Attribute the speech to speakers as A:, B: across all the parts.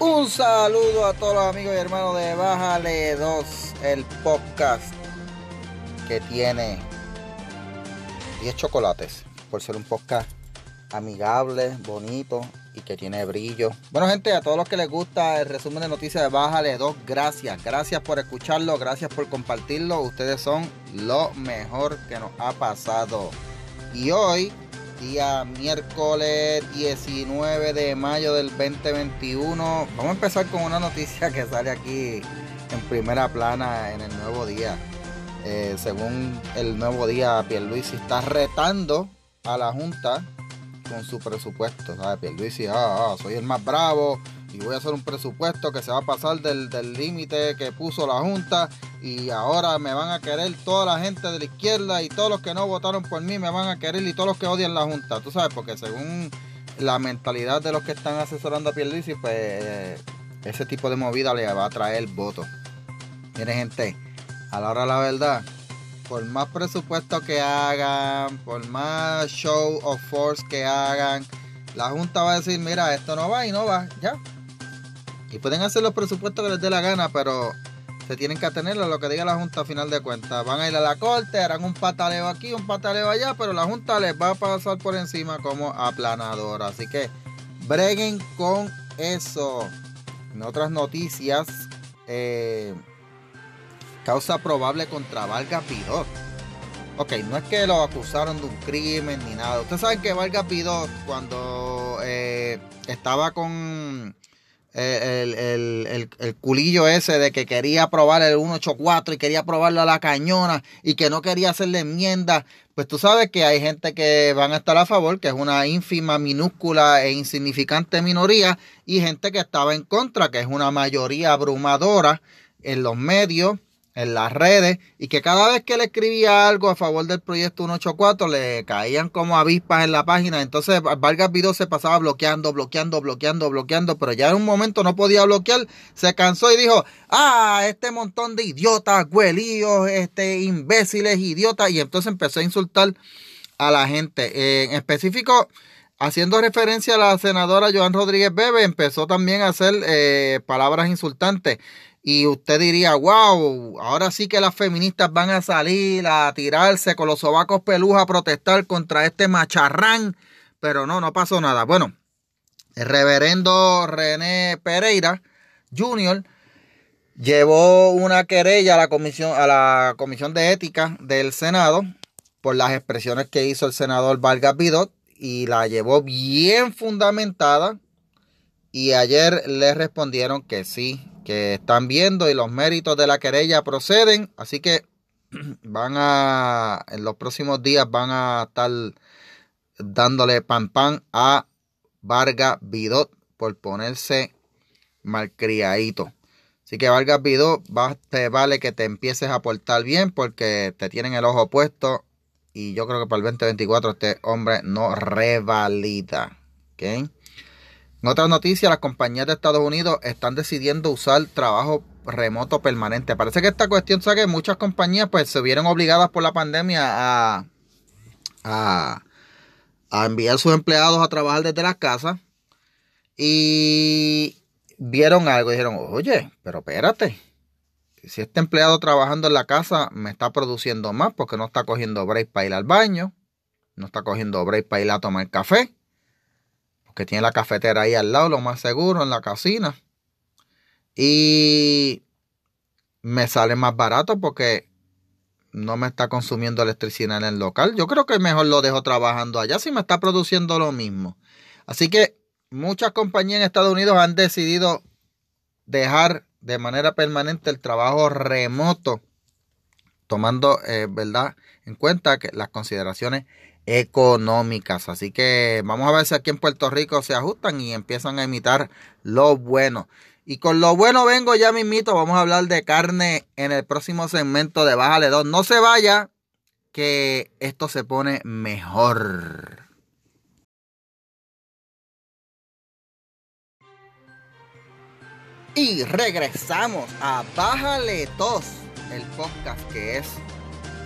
A: Un saludo a todos los amigos y hermanos de Bájale 2, el podcast que tiene 10 chocolates, por ser un podcast amigable, bonito y que tiene brillo. Bueno gente, a todos los que les gusta el resumen de noticias de Bájale 2, gracias, gracias por escucharlo, gracias por compartirlo, ustedes son lo mejor que nos ha pasado. Y hoy día miércoles 19 de mayo del 2021. Vamos a empezar con una noticia que sale aquí en primera plana en el nuevo día. Eh, según el nuevo día, Pierluisi está retando a la Junta con su presupuesto. ¿sabes? Pierluisi, ah, ah, soy el más bravo y voy a hacer un presupuesto que se va a pasar del límite que puso la Junta y ahora me van a querer toda la gente de la izquierda y todos los que no votaron por mí me van a querer y todos los que odian la Junta. Tú sabes, porque según la mentalidad de los que están asesorando a Pierluisi, pues ese tipo de movida le va a traer votos. Mire gente, a la hora de la verdad, por más presupuesto que hagan, por más show of force que hagan, la Junta va a decir, mira, esto no va y no va, ya. Y pueden hacer los presupuestos que les dé la gana, pero se tienen que atener a lo que diga la Junta a final de cuentas. Van a ir a la corte, harán un pataleo aquí, un pataleo allá, pero la Junta les va a pasar por encima como aplanadora. Así que breguen con eso. En otras noticias, eh, causa probable contra Vargas Pidot. Ok, no es que lo acusaron de un crimen ni nada. Ustedes saben que Vargas Pidot, cuando eh, estaba con el, culillo ese de que quería probar el 184 y quería probarlo a la cañona y que no quería hacerle enmienda, pues tú sabes que hay gente que van a estar a favor, que es una ínfima, minúscula e insignificante minoría, y gente que estaba en contra, que es una mayoría abrumadora en los medios en las redes y que cada vez que le escribía algo a favor del proyecto 184 le caían como avispas en la página. Entonces Vargas Vidó se pasaba bloqueando, bloqueando, bloqueando, bloqueando, pero ya en un momento no podía bloquear, se cansó y dijo, ah, este montón de idiotas, güelíos, este, imbéciles, idiotas, y entonces empezó a insultar a la gente. en específico, haciendo referencia a la senadora Joan Rodríguez Bebe, empezó también a hacer eh, palabras insultantes. Y usted diría, wow, ahora sí que las feministas van a salir a tirarse con los sobacos peluja a protestar contra este macharrán. Pero no, no pasó nada. Bueno, el reverendo René Pereira Jr. llevó una querella a la comisión, a la comisión de ética del Senado por las expresiones que hizo el senador Vargas Vidot y la llevó bien fundamentada. Y ayer le respondieron que sí, que están viendo y los méritos de la querella proceden. Así que van a, en los próximos días van a estar dándole pan pan a Vargas Vidot por ponerse malcriadito. Así que Vargas Vidot, te vale que te empieces a portar bien porque te tienen el ojo puesto y yo creo que para el 2024 este hombre no revalida. ¿okay? En otras noticias, las compañías de Estados Unidos están decidiendo usar trabajo remoto permanente. Parece que esta cuestión, sabe que muchas compañías pues se vieron obligadas por la pandemia a, a, a enviar sus empleados a trabajar desde las casas y vieron algo y dijeron, oye, pero espérate, si este empleado trabajando en la casa me está produciendo más porque no está cogiendo break para ir al baño, no está cogiendo break para ir a tomar café que tiene la cafetera ahí al lado, lo más seguro, en la cocina. Y me sale más barato porque no me está consumiendo electricidad en el local. Yo creo que mejor lo dejo trabajando allá si me está produciendo lo mismo. Así que muchas compañías en Estados Unidos han decidido dejar de manera permanente el trabajo remoto, tomando eh, ¿verdad? en cuenta que las consideraciones económicas. Así que vamos a ver si aquí en Puerto Rico se ajustan y empiezan a imitar lo bueno. Y con lo bueno vengo ya mismito, vamos a hablar de carne en el próximo segmento de Bájale 2. No se vaya, que esto se pone mejor. Y regresamos a Bájale 2, el podcast que es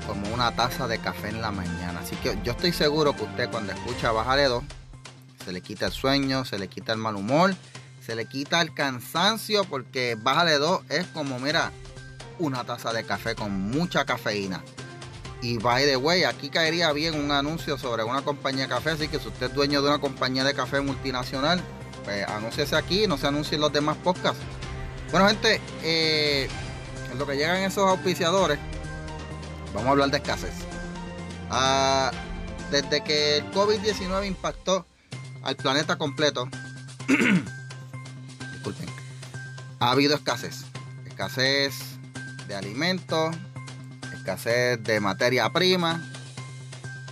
A: como una taza de café en la mañana. Así que yo estoy seguro que usted cuando escucha Bájale 2, se le quita el sueño, se le quita el mal humor, se le quita el cansancio porque bájale dos es como, mira, una taza de café con mucha cafeína. Y by the way, aquí caería bien un anuncio sobre una compañía de café, así que si usted es dueño de una compañía de café multinacional, pues anúnciese aquí, no se anuncien los demás podcasts. Bueno, gente, eh, en lo que llegan esos auspiciadores, vamos a hablar de escasez. Ah, desde que el COVID-19 impactó al planeta completo, disculpen, ha habido escasez. Escasez de alimentos, escasez de materia prima,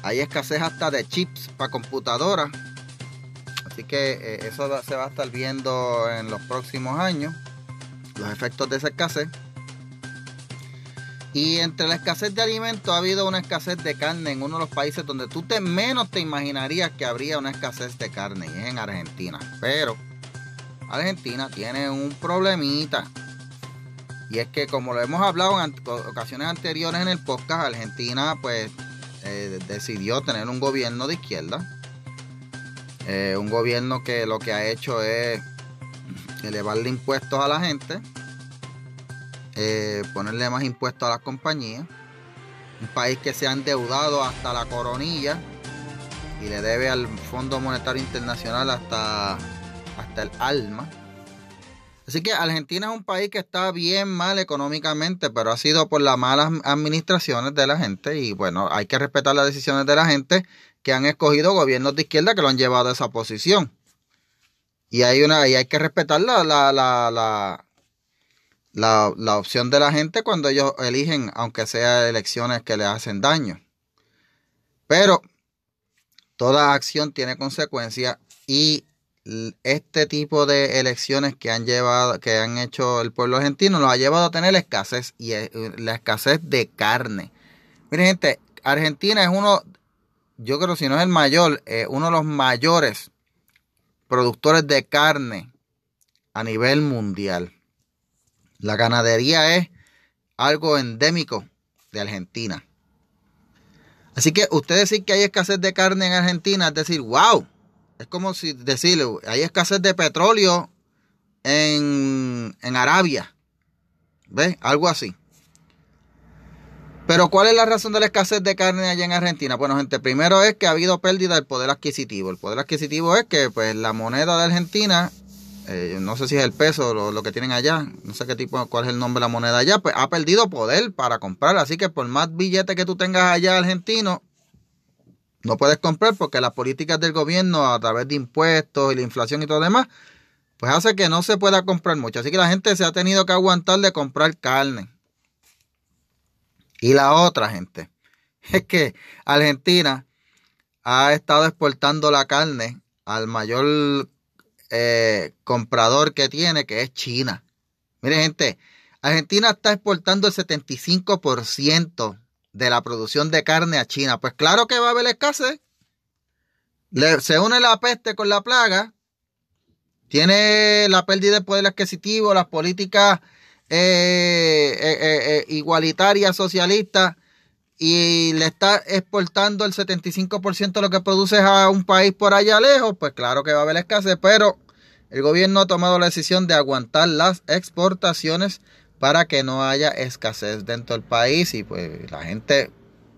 A: hay escasez hasta de chips para computadoras. Así que eh, eso se va a estar viendo en los próximos años, los efectos de esa escasez. Y entre la escasez de alimentos ha habido una escasez de carne en uno de los países donde tú te menos te imaginarías que habría una escasez de carne, y es en Argentina. Pero Argentina tiene un problemita. Y es que como lo hemos hablado en ocasiones anteriores en el podcast, Argentina pues eh, decidió tener un gobierno de izquierda. Eh, un gobierno que lo que ha hecho es elevarle impuestos a la gente, eh, ponerle más impuestos a las compañías. Un país que se ha endeudado hasta la coronilla y le debe al Fondo Monetario Internacional hasta, hasta el alma. Así que Argentina es un país que está bien mal económicamente, pero ha sido por las malas administraciones de la gente y bueno, hay que respetar las decisiones de la gente que han escogido gobiernos de izquierda que lo han llevado a esa posición. Y hay una y hay que respetar la, la, la, la, la opción de la gente cuando ellos eligen, aunque sea elecciones que le hacen daño. Pero toda acción tiene consecuencias y este tipo de elecciones que han llevado, que han hecho el pueblo argentino, nos ha llevado a tener la escasez y la escasez de carne. Miren, gente, Argentina es uno, yo creo si no es el mayor, eh, uno de los mayores productores de carne a nivel mundial. La ganadería es algo endémico de Argentina. Así que usted decir que hay escasez de carne en Argentina es decir, wow, es como si decirle, hay escasez de petróleo en, en Arabia. ¿Ves? Algo así. Pero ¿cuál es la razón de la escasez de carne allá en Argentina? Bueno, gente, primero es que ha habido pérdida del poder adquisitivo. El poder adquisitivo es que pues la moneda de Argentina, eh, no sé si es el peso lo, lo que tienen allá, no sé qué tipo, cuál es el nombre de la moneda allá, pues ha perdido poder para comprar. Así que por más billetes que tú tengas allá argentino, no puedes comprar porque las políticas del gobierno a través de impuestos y la inflación y todo lo demás, pues hace que no se pueda comprar mucho. Así que la gente se ha tenido que aguantar de comprar carne. Y la otra, gente, es que Argentina ha estado exportando la carne al mayor eh, comprador que tiene, que es China. Mire, gente, Argentina está exportando el 75% de la producción de carne a China. Pues claro que va a haber escasez. se une la peste con la plaga. Tiene la pérdida de poder adquisitivo, las políticas eh, eh, eh, igualitarias socialistas y le está exportando el 75% de lo que produce a un país por allá lejos, pues claro que va a haber escasez, pero el gobierno ha tomado la decisión de aguantar las exportaciones para que no haya escasez dentro del país y pues la gente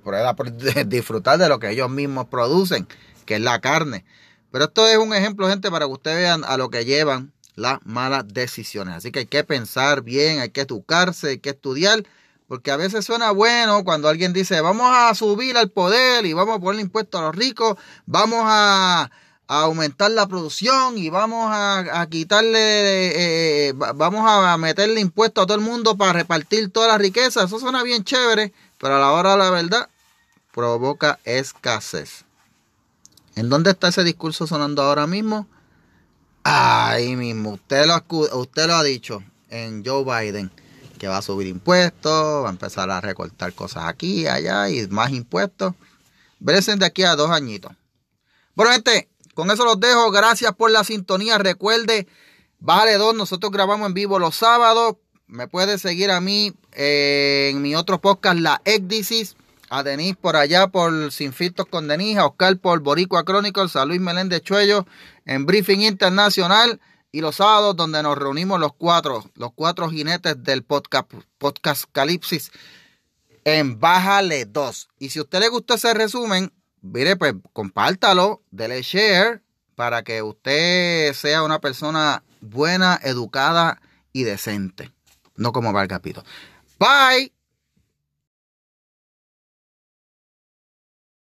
A: pueda disfrutar de lo que ellos mismos producen, que es la carne. Pero esto es un ejemplo, gente, para que ustedes vean a lo que llevan las malas decisiones. Así que hay que pensar bien, hay que educarse, hay que estudiar, porque a veces suena bueno cuando alguien dice, vamos a subir al poder y vamos a poner impuestos a los ricos, vamos a aumentar la producción y vamos a, quitarle, eh, vamos a meterle impuestos a todo el mundo para repartir toda la riqueza. Eso suena bien chévere, pero a la hora de la verdad provoca escasez. ¿En dónde está ese discurso sonando ahora mismo? Ahí mismo, usted lo, usted lo ha dicho en Joe Biden, que va a subir impuestos, va a empezar a recortar cosas aquí allá y más impuestos. Veresen de aquí a dos añitos. Bueno, gente, con eso los dejo. Gracias por la sintonía. Recuerde, Vale 2, nosotros grabamos en vivo los sábados. Me puede seguir a mí en mi otro podcast, La Ecdisis. A Denis por allá por Sin Filtros con Denis. A Oscar por Boricua Chronicles. A Luis Meléndez Chuello en Briefing Internacional. Y los sábados donde nos reunimos los cuatro, los cuatro jinetes del podcast, podcast Calipsis en Bájale 2. Y si a usted le gustó ese resumen, mire, pues compártalo, dele share para que usted sea una persona buena, educada y decente. No como Valgapito. Bye.